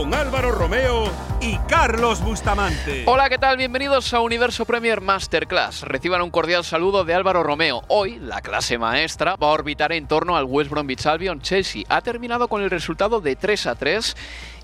Con Álvaro Romeo y Carlos Bustamante. Hola, ¿qué tal? Bienvenidos a Universo Premier Masterclass. Reciban un cordial saludo de Álvaro Romeo. Hoy, la clase maestra va a orbitar en torno al West Bromwich Albion. Chelsea ha terminado con el resultado de 3 a 3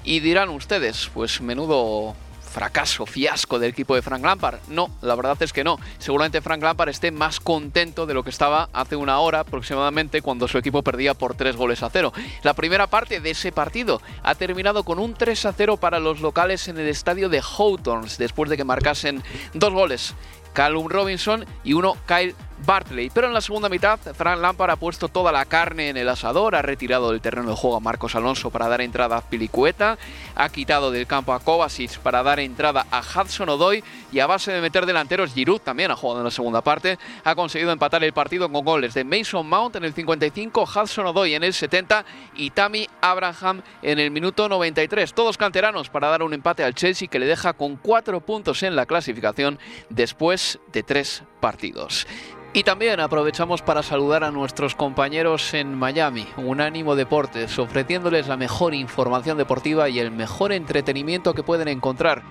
y dirán ustedes, pues menudo fracaso, fiasco del equipo de Frank Lampard. No, la verdad es que no. Seguramente Frank Lampard esté más contento de lo que estaba hace una hora aproximadamente cuando su equipo perdía por tres goles a cero. La primera parte de ese partido ha terminado con un 3 a 0 para los locales en el estadio de Hawthorns después de que marcasen dos goles. Callum Robinson y uno Kyle Bartley. Pero en la segunda mitad, Frank Lampard ha puesto toda la carne en el asador, ha retirado del terreno de juego a Marcos Alonso para dar entrada a Pilicueta, ha quitado del campo a Kovacic para dar entrada a Hudson Odoy y a base de meter delanteros, Giroud también ha jugado en la segunda parte, ha conseguido empatar el partido con goles de Mason Mount en el 55, Hudson Odoy en el 70 y Tammy Abraham en el minuto 93. Todos canteranos para dar un empate al Chelsea que le deja con cuatro puntos en la clasificación después de tres partidos. Y también aprovechamos para saludar a nuestros compañeros en Miami, Unánimo Deportes, ofreciéndoles la mejor información deportiva y el mejor entretenimiento que pueden encontrar.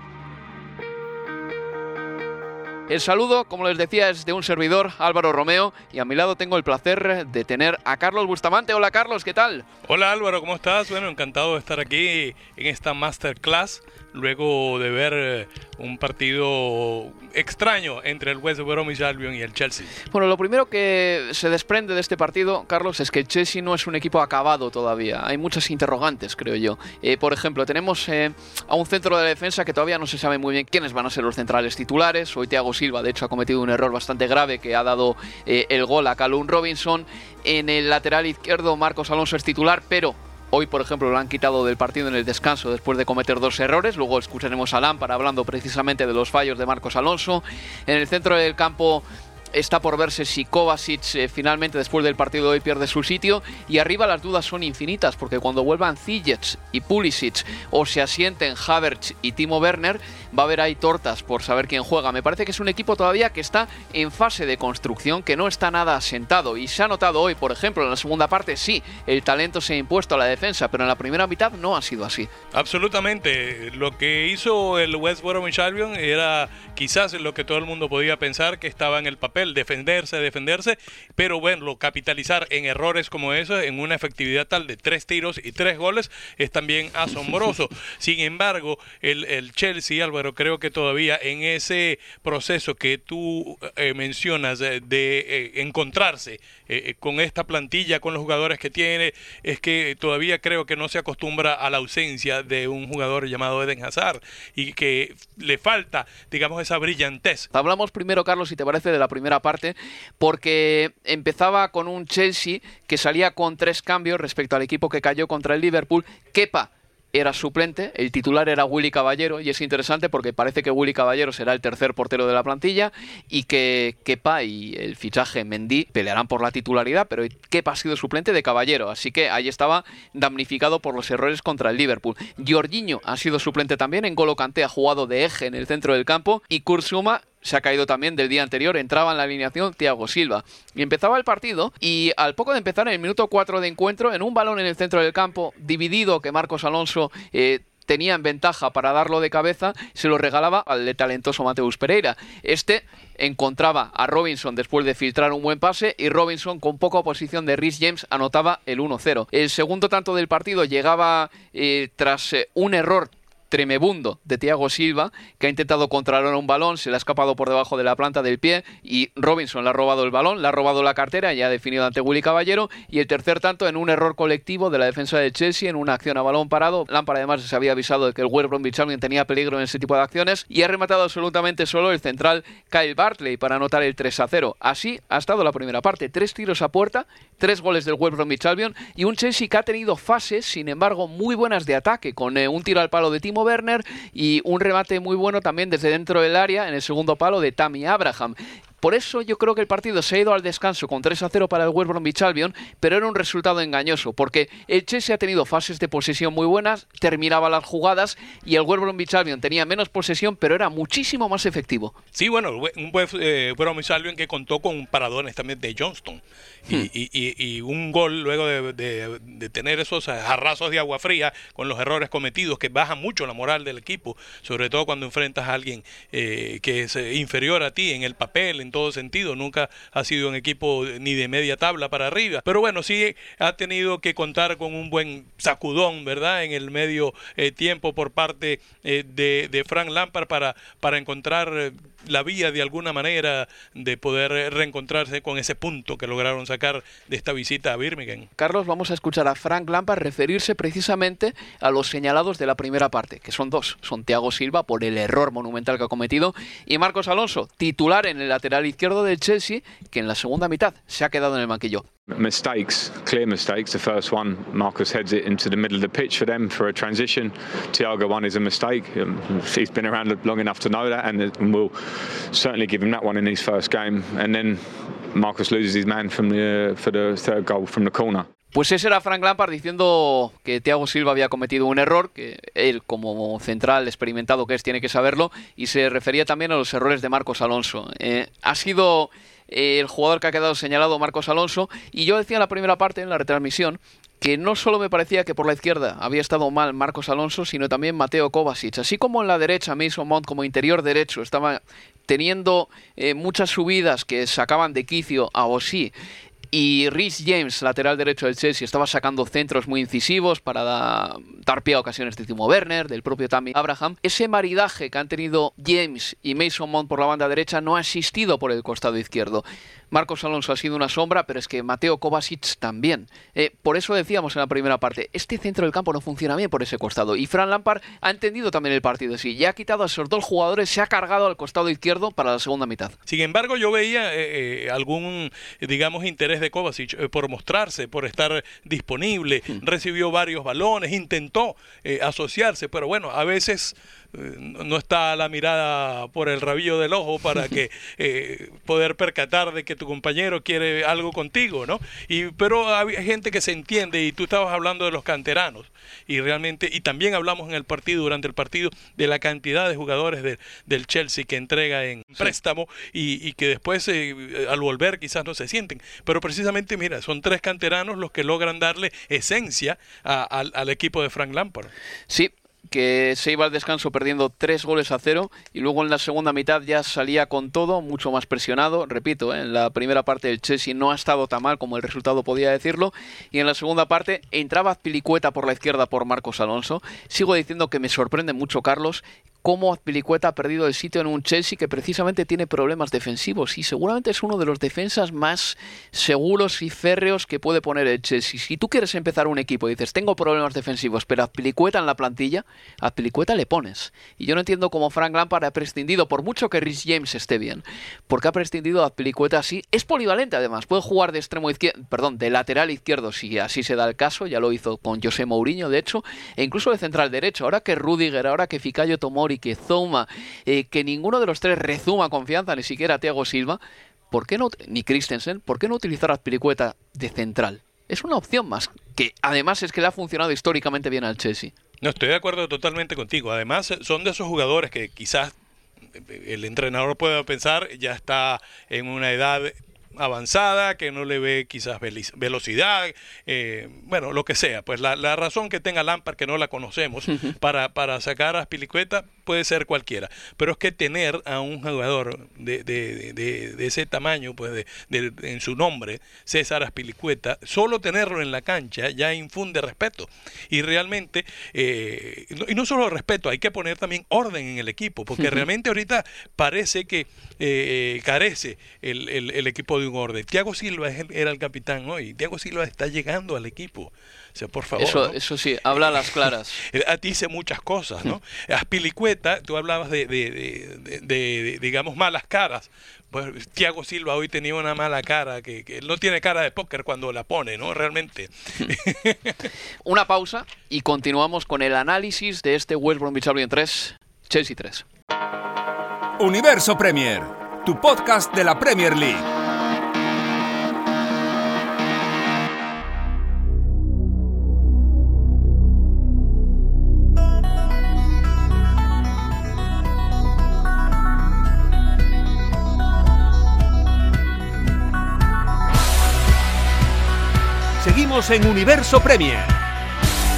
El saludo, como les decía, es de un servidor, Álvaro Romeo, y a mi lado tengo el placer de tener a Carlos Bustamante. Hola Carlos, ¿qué tal? Hola Álvaro, ¿cómo estás? Bueno, encantado de estar aquí en esta masterclass luego de ver eh, un partido extraño entre el West Bromwich Albion y el Chelsea. Bueno, lo primero que se desprende de este partido, Carlos, es que el Chelsea no es un equipo acabado todavía. Hay muchas interrogantes, creo yo. Eh, por ejemplo, tenemos eh, a un centro de defensa que todavía no se sabe muy bien quiénes van a ser los centrales titulares. Hoy Thiago Silva, de hecho, ha cometido un error bastante grave que ha dado el gol a Calum Robinson. En el lateral izquierdo, Marcos Alonso es titular, pero Hoy, por ejemplo, lo han quitado del partido en el descanso después de cometer dos errores. Luego escucharemos a Lampard hablando precisamente de los fallos de Marcos Alonso. En el centro del campo Está por verse si Kovacic eh, finalmente después del partido de hoy pierde su sitio y arriba las dudas son infinitas porque cuando vuelvan Ziyech y Pulisic o se asienten Havertz y Timo Werner va a haber ahí tortas por saber quién juega. Me parece que es un equipo todavía que está en fase de construcción, que no está nada asentado y se ha notado hoy, por ejemplo, en la segunda parte sí, el talento se ha impuesto a la defensa, pero en la primera mitad no ha sido así. Absolutamente, lo que hizo el West Bromwich Albion era quizás lo que todo el mundo podía pensar que estaba en el papel defenderse, defenderse, pero bueno, capitalizar en errores como esos, en una efectividad tal de tres tiros y tres goles, es también asombroso. Sin embargo, el, Chelsea, Álvaro, creo que todavía en ese proceso que tú eh, mencionas de, eh, encontrarse eh, con esta plantilla, con los jugadores que tiene, es que todavía creo que no se acostumbra a la ausencia de un jugador llamado Eden Hazard y que le falta, digamos, esa brillantez. Hablamos primero, Carlos, si te parece, de la primera parte, porque empezaba con un Chelsea que salía con tres cambios respecto al equipo que cayó contra el Liverpool. Kepa era suplente, el titular era Willy Caballero y es interesante porque parece que Willy Caballero será el tercer portero de la plantilla y que Kepa y el fichaje Mendy pelearán por la titularidad, pero Kepa ha sido suplente de Caballero, así que ahí estaba damnificado por los errores contra el Liverpool. Jorginho ha sido suplente también, en Golo Kanté ha jugado de eje en el centro del campo y Kursuma se ha caído también del día anterior, entraba en la alineación Thiago Silva. Y empezaba el partido y al poco de empezar en el minuto 4 de encuentro, en un balón en el centro del campo, dividido que Marcos Alonso... Eh, tenía en ventaja para darlo de cabeza, se lo regalaba al talentoso Mateus Pereira. Este encontraba a Robinson después de filtrar un buen pase y Robinson con poca oposición de Rhys James anotaba el 1-0. El segundo tanto del partido llegaba eh, tras eh, un error tremebundo de Thiago Silva, que ha intentado controlar un balón, se le ha escapado por debajo de la planta del pie y Robinson le ha robado el balón, le ha robado la cartera y ha definido ante Willy Caballero. Y el tercer tanto en un error colectivo de la defensa del Chelsea, en una acción a balón parado. Lampard además se había avisado de que el West Bromwich Albion tenía peligro en ese tipo de acciones y ha rematado absolutamente solo el central Kyle Bartley para anotar el 3 a 0. Así ha estado la primera parte, tres tiros a puerta, tres goles del West Bromwich Albion y un Chelsea que ha tenido fases, sin embargo, muy buenas de ataque, con eh, un tiro al palo de Timo Werner y un remate muy bueno también desde dentro del área en el segundo palo de Tammy Abraham. Por eso yo creo que el partido se ha ido al descanso con 3 a 0 para el West Bromwich Albion, pero era un resultado engañoso, porque el Chelsea ha tenido fases de posesión muy buenas, terminaba las jugadas y el West Bromwich Albion tenía menos posesión, pero era muchísimo más efectivo. Sí, bueno, un West eh, Bromwich Albion que contó con paradones también de Johnston y, hmm. y, y, un gol luego de, de, tener esos arrasos de agua fría con los errores cometidos que bajan mucho la moral del equipo, sobre todo cuando enfrentas a alguien eh, que es eh, inferior a ti en el papel, en todo sentido. Nunca ha sido un equipo ni de media tabla para arriba. Pero bueno, sí ha tenido que contar con un buen sacudón, ¿verdad? En el medio eh, tiempo por parte eh, de, de, Frank Lampard para, para encontrar eh, la vía de alguna manera de poder reencontrarse con ese punto que lograron sacar de esta visita a Birmingham. Carlos, vamos a escuchar a Frank Lampard referirse precisamente a los señalados de la primera parte, que son dos. Son Thiago Silva por el error monumental que ha cometido y Marcos Alonso, titular en el lateral izquierdo del Chelsea, que en la segunda mitad se ha quedado en el banquillo. Mistakes, clear mistakes. The first one, Marcus heads it into the middle of the pitch for them for a transition. Thiago one is a mistake. Um, he's been around long enough to know that, and we'll certainly give him that one in his first game. And then Marcus loses his man from the, for the third goal from the corner. Pues ese era Frank Lampard diciendo que Thiago Silva había cometido un error, que él como central experimentado que es tiene que saberlo, y se refería también a los errores de Marcos Alonso. Eh, ha sido el jugador que ha quedado señalado Marcos Alonso, y yo decía en la primera parte, en la retransmisión, que no solo me parecía que por la izquierda había estado mal Marcos Alonso, sino también Mateo Kovacic. Así como en la derecha Mason Mount como interior derecho estaba teniendo eh, muchas subidas que sacaban de quicio a Osí y Rhys James, lateral derecho del Chelsea, estaba sacando centros muy incisivos para dar pie a ocasiones de Timo Werner, del propio Tammy Abraham. Ese maridaje que han tenido James y Mason Mount por la banda derecha no ha existido por el costado izquierdo. Marcos Alonso ha sido una sombra, pero es que Mateo Kovacic también. Eh, por eso decíamos en la primera parte, este centro del campo no funciona bien por ese costado. Y Fran Lampard ha entendido también el partido. Sí, ya ha quitado a esos dos jugadores, se ha cargado al costado izquierdo para la segunda mitad. Sin embargo, yo veía eh, eh, algún, digamos, interés de Kovacic por mostrarse, por estar disponible. Hmm. Recibió varios balones, intentó asociarse, pero bueno, a veces no está la mirada por el rabillo del ojo para que eh, poder percatar de que tu compañero quiere algo contigo, ¿no? Y pero hay gente que se entiende y tú estabas hablando de los canteranos y realmente y también hablamos en el partido durante el partido de la cantidad de jugadores del Chelsea que entrega en préstamo y, que después eh, al volver quizás no se sienten, pero precisamente mira son tres canteranos los que logran darle esencia al, al equipo de Frank Lampard. Sí, que se iba al descanso perdiendo tres goles a cero y luego en la segunda mitad ya salía con todo, mucho más presionado. Repito, ¿eh? en la primera parte el Chelsea no ha estado tan mal como el resultado podía decirlo y en la segunda parte entraba Pilicueta por la izquierda por Marcos Alonso. Sigo diciendo que me sorprende mucho Carlos cómo Azpilicueta ha perdido el sitio en un Chelsea que precisamente tiene problemas defensivos y seguramente es uno de los defensas más seguros y férreos que puede poner el Chelsea. Si tú quieres empezar un equipo y dices, tengo problemas defensivos, pero Azpilicueta en la plantilla, a Azpilicueta le pones. Y yo no entiendo cómo Frank Lampard ha prescindido, por mucho que Rhys James esté bien, porque ha prescindido a Azpilicueta así. Es polivalente además, puede jugar de extremo izquierdo, perdón, de lateral izquierdo si así se da el caso, ya lo hizo con José Mourinho de hecho, e incluso de central derecho. Ahora que Rudiger, ahora que Ficayo Tomori que Zoma, eh, que ninguno de los tres rezuma confianza, ni siquiera Thiago Silva, ¿por qué no, ni Christensen, ¿por qué no utilizar a Pilicueta de central? Es una opción más, que además es que le ha funcionado históricamente bien al Chelsea. No, estoy de acuerdo totalmente contigo. Además, son de esos jugadores que quizás el entrenador pueda pensar ya está en una edad avanzada, que no le ve quizás velocidad, eh, bueno, lo que sea. Pues la, razón que tenga Lampard, que no la conocemos, para, para sacar a Spilicueta, puede ser cualquiera. Pero es que tener a un jugador de, de, de, ese tamaño, pues de, en su nombre, César Aspilicueta, solo tenerlo en la cancha ya infunde respeto. Y realmente, eh, y no solo respeto, hay que poner también orden en el equipo, porque realmente ahorita parece que eh, carece el, el, equipo de un orden. Tiago Silva era el capitán hoy. Tiago Silva está llegando al equipo por favor. Eso, eso sí, habla a las claras. a ti dice muchas cosas, ¿no? Aspilicueta, tú hablabas de, de, digamos, malas caras. Pues Tiago Silva hoy tenía una mala cara, que, que, no tiene cara de póker cuando la pone, ¿no? Realmente. una pausa y continuamos con el análisis de este West Bromwich Albion 3, Chelsea 3. Universo Premier, tu podcast de la Premier League. En Universo Premier.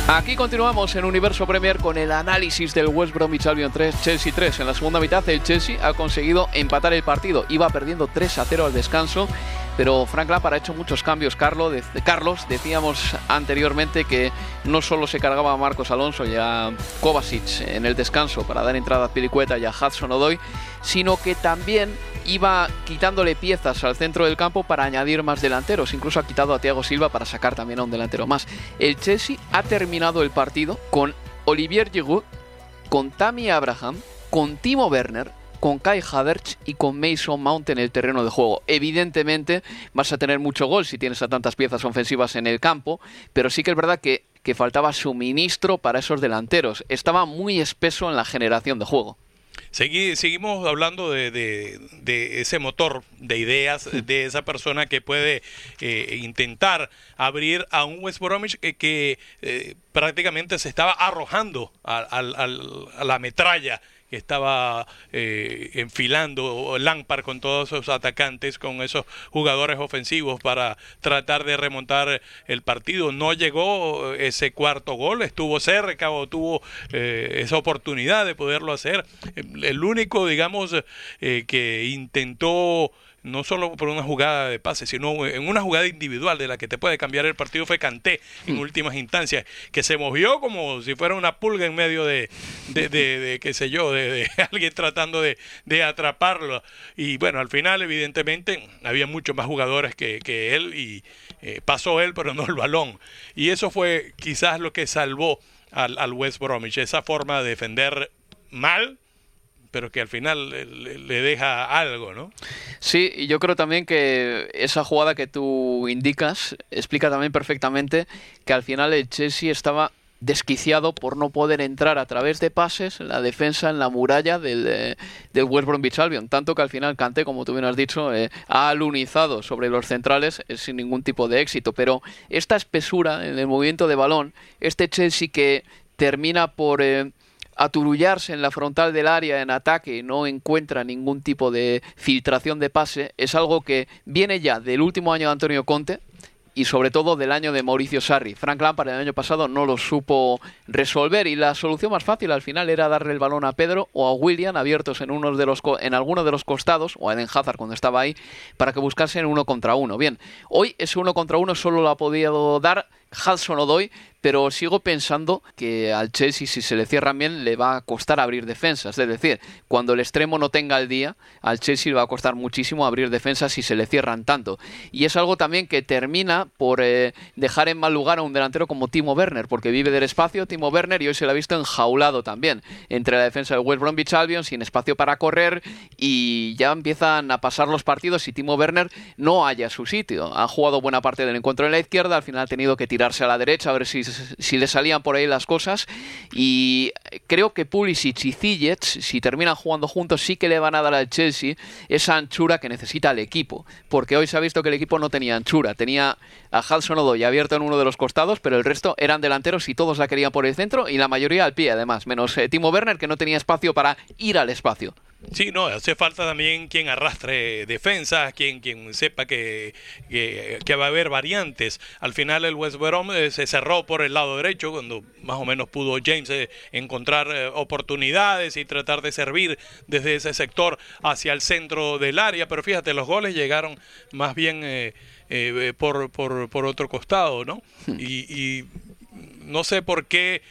Aquí continuamos en Universo Premier con el análisis del West Bromwich Albion 3, Chelsea 3. En la segunda mitad el Chelsea ha conseguido empatar el partido. Iba perdiendo 3 a 0 al descanso pero Frank Lampard ha hecho muchos cambios. Carlos, Carlos, decíamos anteriormente que no solo se cargaba a Marcos Alonso y a Kovacic en el descanso para dar entrada a Pilicueta y a Hudson Odoy, sino que también iba quitándole piezas al centro del campo para añadir más delanteros. Incluso ha quitado a Thiago Silva para sacar también a un delantero más. El Chelsea ha terminado el partido con Olivier Giroud, con Tammy Abraham, con Timo Werner, con Kai Havertz y con Mason Mount en el terreno de juego. Evidentemente vas a tener mucho gol si tienes a tantas piezas ofensivas en el campo, pero sí que es verdad que, que faltaba suministro para esos delanteros. Estaba muy espeso en la generación de juego. seguimos hablando de, ese motor de ideas, de esa persona que puede eh, intentar abrir a un West Bromwich que, eh, prácticamente se estaba arrojando a la metralla que estaba eh, enfilando Lampard con todos esos atacantes, con esos jugadores ofensivos para tratar de remontar el partido. No llegó ese cuarto gol, estuvo cerca o tuvo eh, esa oportunidad de poderlo hacer. El único, digamos, eh, que intentó no solo por una jugada de pase, sino en una jugada individual de la que te puede cambiar el partido fue Canté en mm. últimas instancias, que se movió como si fuera una pulga en medio de, de, qué sé yo, de, alguien tratando de, atraparlo. Y bueno, al final evidentemente había muchos más jugadores que, él y eh, pasó él, pero no el balón. Y eso fue quizás lo que salvó al, al West Bromwich, esa forma de defender mal, pero que al final le, deja algo, ¿no? Sí, y yo creo también que esa jugada que tú indicas explica también perfectamente que al final el Chelsea estaba desquiciado por no poder entrar a través de pases en la defensa, en la muralla del, eh, del West Bromwich Albion. Tanto que al final Cante, como tú bien has dicho, eh, ha alunizado sobre los centrales eh, sin ningún tipo de éxito. Pero esta espesura en el movimiento de balón, este Chelsea que termina por aturullarse en la frontal del área en ataque no encuentra ningún tipo de filtración de pase es algo que viene ya del último año de Antonio Conte y sobre todo del año de Mauricio Sarri. Frank Lampard el año pasado no lo supo resolver y la solución más fácil al final era darle el balón a Pedro o a William abiertos en uno de los en alguno de los costados o a Eden Hazard cuando estaba ahí para que buscasen uno contra uno. Bien, hoy ese uno contra uno solo lo ha podido dar Hudson Odoy, pero sigo pensando que al Chelsea si se le cierran bien le va a costar abrir defensas. Es decir, cuando el extremo no tenga el día, al Chelsea le va a costar muchísimo abrir defensas si se le cierran tanto. Y es algo también que termina por eh, dejar en mal lugar a un delantero como Timo Werner, porque vive del espacio Timo Werner y hoy se lo ha visto enjaulado también entre la defensa del West Bromwich Albion sin espacio para correr y ya empiezan a pasar los partidos y Timo Werner no haya su sitio. Ha jugado buena parte del encuentro en la izquierda, al final ha tenido que tirarse a la derecha a ver si si le salían por ahí las cosas. Y creo que Pulisic y Ziyech, si terminan jugando juntos, sí que le van a dar al Chelsea esa anchura que necesita el equipo. Porque hoy se ha visto que el equipo no tenía anchura. Tenía a Hudson Odoi abierto en uno de los costados, pero el resto eran delanteros y todos la querían por el centro y la mayoría al pie, además, menos eh, Timo Werner, que no tenía espacio para ir al espacio. Sí, no, hace falta también quien arrastre defensas, quien, quien sepa que, que, va a haber variantes. Al final el West Brom eh, se cerró por el lado derecho, cuando más o menos pudo James eh, encontrar eh, oportunidades y tratar de servir desde ese sector hacia el centro del área. Pero fíjate, los goles llegaron más bien por, por, por, otro costado, ¿no? Hmm. y, no sé por qué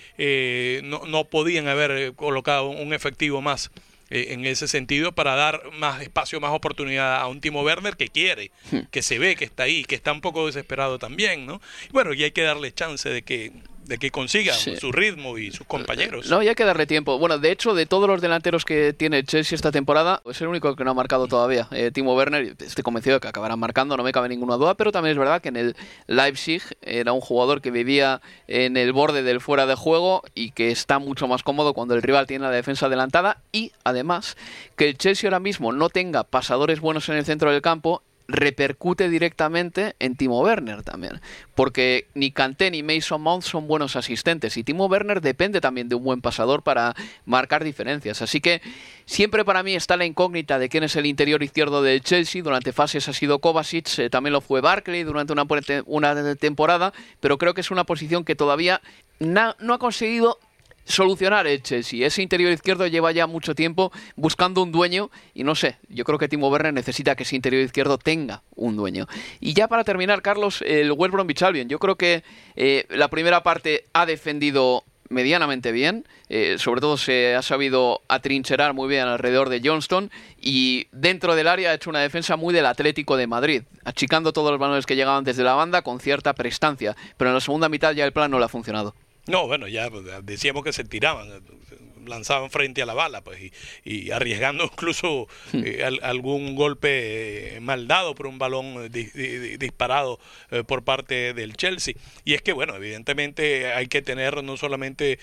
no, no, podían haber colocado un efectivo más eh, en ese sentido para dar más espacio, más oportunidad a un Timo Werner que quiere, hmm. que se ve que está ahí, que está un poco desesperado también, ¿no? bueno, y hay que darle chance de que de que consiga su ritmo y sus compañeros. No, y hay que darle tiempo. Bueno, de hecho, de todos los delanteros que tiene Chelsea esta temporada, es el único que no ha marcado todavía. Eh, Timo Werner, estoy convencido de que acabará marcando, no me cabe ninguna duda, pero también es verdad que en el Leipzig era un jugador que vivía en el borde del fuera de juego y que está mucho más cómodo cuando el rival tiene la defensa adelantada y además que el Chelsea ahora mismo no tenga pasadores buenos en el centro del campo repercute directamente en Timo Werner también, porque ni Kanté ni Mason Mount son buenos asistentes y Timo Werner depende también de un buen pasador para marcar diferencias, así que siempre para mí está la incógnita de quién es el interior izquierdo del Chelsea, durante fases ha sido Kovacic, eh, también lo fue Barkley durante una, una temporada, pero creo que es una posición que todavía no ha conseguido solucionar el Chelsea. Ese interior izquierdo lleva ya mucho tiempo buscando un dueño y no sé, yo creo que Timo Werner necesita que ese interior izquierdo tenga un dueño. Y ya para terminar, Carlos, el West Bromwich yo creo que eh, la primera parte ha defendido medianamente bien, eh, sobre todo se ha sabido atrincherar muy bien alrededor de Johnston y dentro del área ha hecho una defensa muy del Atlético de Madrid, achicando todos los balones que llegaban desde la banda con cierta prestancia, pero en la segunda mitad ya el plan no le ha funcionado. No, bueno, ya pues, decíamos que se tiraban lanzaban frente a la bala, pues, y, arriesgando incluso eh, algún golpe eh, mal dado por un balón eh, disparado por parte del Chelsea. Y es que, bueno, evidentemente hay que tener no solamente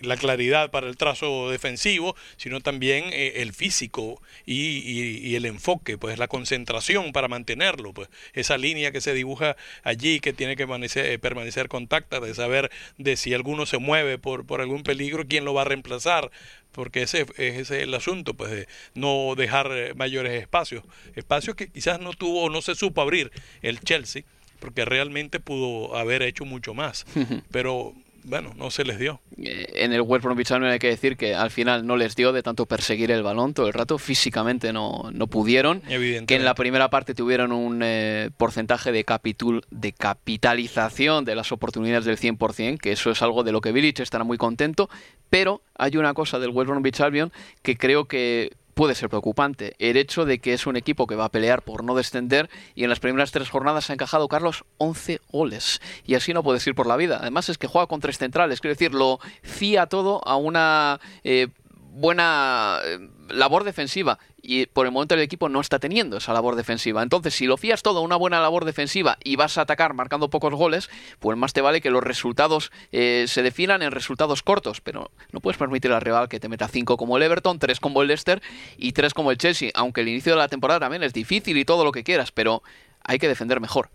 la claridad para el trazo defensivo, sino también el físico y, el enfoque, pues la concentración para mantenerlo, pues esa línea que se dibuja allí que tiene que permanecer, permanecer contacta, de saber de si alguno se mueve por, por algún peligro, quién lo va a reemplazar, porque ese, ese es el asunto, pues de no dejar eh, mayores espacios, espacios que quizás no tuvo o no se supo abrir el Chelsea, porque realmente pudo haber hecho mucho más, pero bueno, no se les dio. Eh, en el West Bromwich Albion hay que decir que al final no les dio de tanto perseguir el balón todo el rato, físicamente no, no pudieron, que en la primera parte tuvieron un eh, porcentaje de, capitul, de capitalización de las oportunidades del 100%, que eso es algo de lo que Village estará muy contento, pero hay una cosa del West Bromwich Albion que creo que puede ser preocupante. El hecho de que es un equipo que va a pelear por no descender y en las primeras tres jornadas ha encajado Carlos 11 goles. Y así no puedes ir por la vida. Además es que juega con tres centrales, quiero decir, lo fía todo a una eh, buena eh, labor defensiva y por el momento el equipo no está teniendo esa labor defensiva. Entonces, si lo fías todo a una buena labor defensiva y vas a atacar marcando pocos goles, pues más te vale que los resultados eh, se definan en resultados cortos, pero no puedes permitir al rival que te meta 5 como el Everton, 3 como el Leicester y 3 como el Chelsea, aunque el inicio de la temporada también es difícil y todo lo que quieras, pero hay que defender mejor.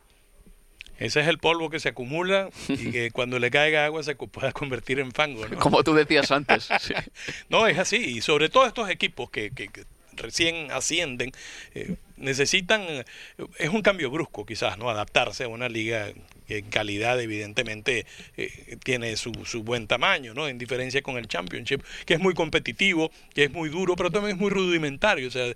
Ese es el polvo que se acumula y que cuando le caiga agua se pueda convertir en fango. Como tú decías antes. No, es así. Y sobre todo estos equipos que, que, recién ascienden, eh, necesitan, es un cambio brusco quizás, ¿no? Adaptarse a una liga que en calidad evidentemente eh, tiene su, su, buen tamaño, ¿no? En diferencia con el Championship, que es muy competitivo, que es muy duro, pero también es muy rudimentario, o sea,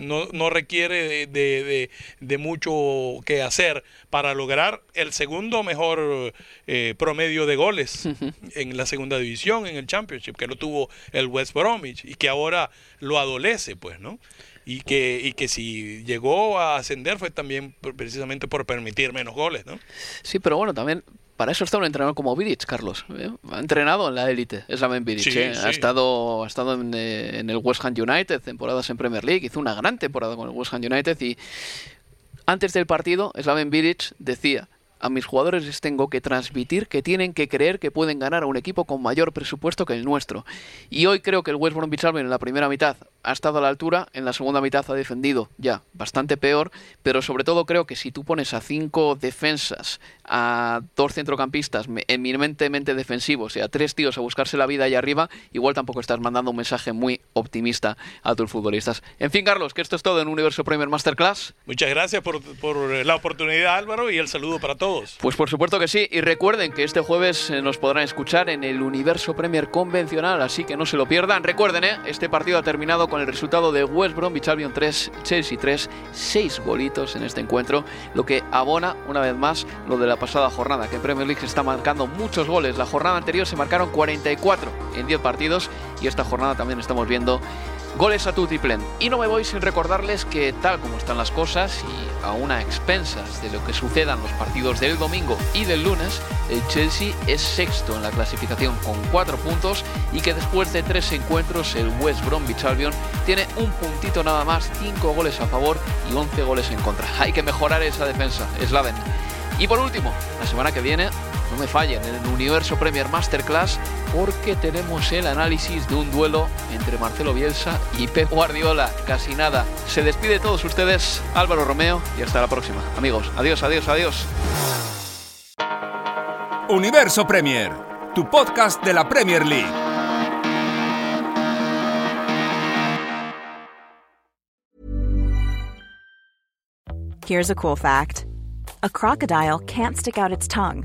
no, no requiere de, de, mucho que hacer para lograr el segundo mejor eh, promedio de goles en la segunda división, en el Championship, que lo tuvo el West Bromwich y que ahora lo adolece, pues, ¿no? Y que, y que si llegó a ascender fue también precisamente por permitir menos goles, ¿no? Sí, pero bueno, también para eso está un entrenador como Vidic, Carlos. ¿eh? Ha entrenado en la élite, es la Vidic. ¿eh? Ha estado, ha estado eh, en, el West Ham United, temporadas en Premier League, hizo una gran temporada con el West Ham United y antes del partido, Slaven Vidic decía a mis jugadores les tengo que transmitir que tienen que creer que pueden ganar a un equipo con mayor presupuesto que el nuestro. Y hoy creo que el West Bromwich Albion en la primera mitad ha estado a la altura, en la segunda mitad ha defendido ya bastante peor, pero sobre todo creo que si tú pones a cinco defensas, a dos centrocampistas eminentemente defensivos y a tres tíos a buscarse la vida ahí arriba, igual tampoco estás mandando un mensaje muy optimista a tus futbolistas. En fin, Carlos, que esto es todo en Universo Premier Masterclass. Muchas gracias por, por la oportunidad, Álvaro, y el saludo para todos. Pues por supuesto que sí, y recuerden que este jueves eh, nos podrán escuchar en el Universo Premier convencional, así que no se lo pierdan. Recuerden, ¿eh? este partido ha terminado con el resultado de West Bromwich Albion 3, Chelsea 3, 6 golitos en este encuentro, lo que abona una vez más lo de la pasada jornada, que en Premier League está marcando muchos goles. La jornada anterior se marcaron 44 en 10 partidos y esta jornada también estamos viendo goles a tutiplen. Y no me voy sin recordarles que tal como están las cosas y a una expensas de lo que sucedan los partidos del domingo y del lunes, el Chelsea es sexto en la clasificación con 4 puntos y que después de 3 encuentros el West Bromwich Albion tiene un puntito nada más, 5 goles a favor y 11 goles en contra. Hay que mejorar esa defensa, Slaven. Y por último, la semana que viene no me fallen en el Universo Premier Masterclass porque tenemos el análisis de un duelo entre Marcelo Bielsa y Pep Guardiola. Casi nada. Se despide de todos ustedes Álvaro Romeo y hasta la próxima. Amigos, adiós, adiós, adiós. Universo Premier, tu podcast de la Premier League. Here's a cool fact. A crocodile can't stick out its tongue.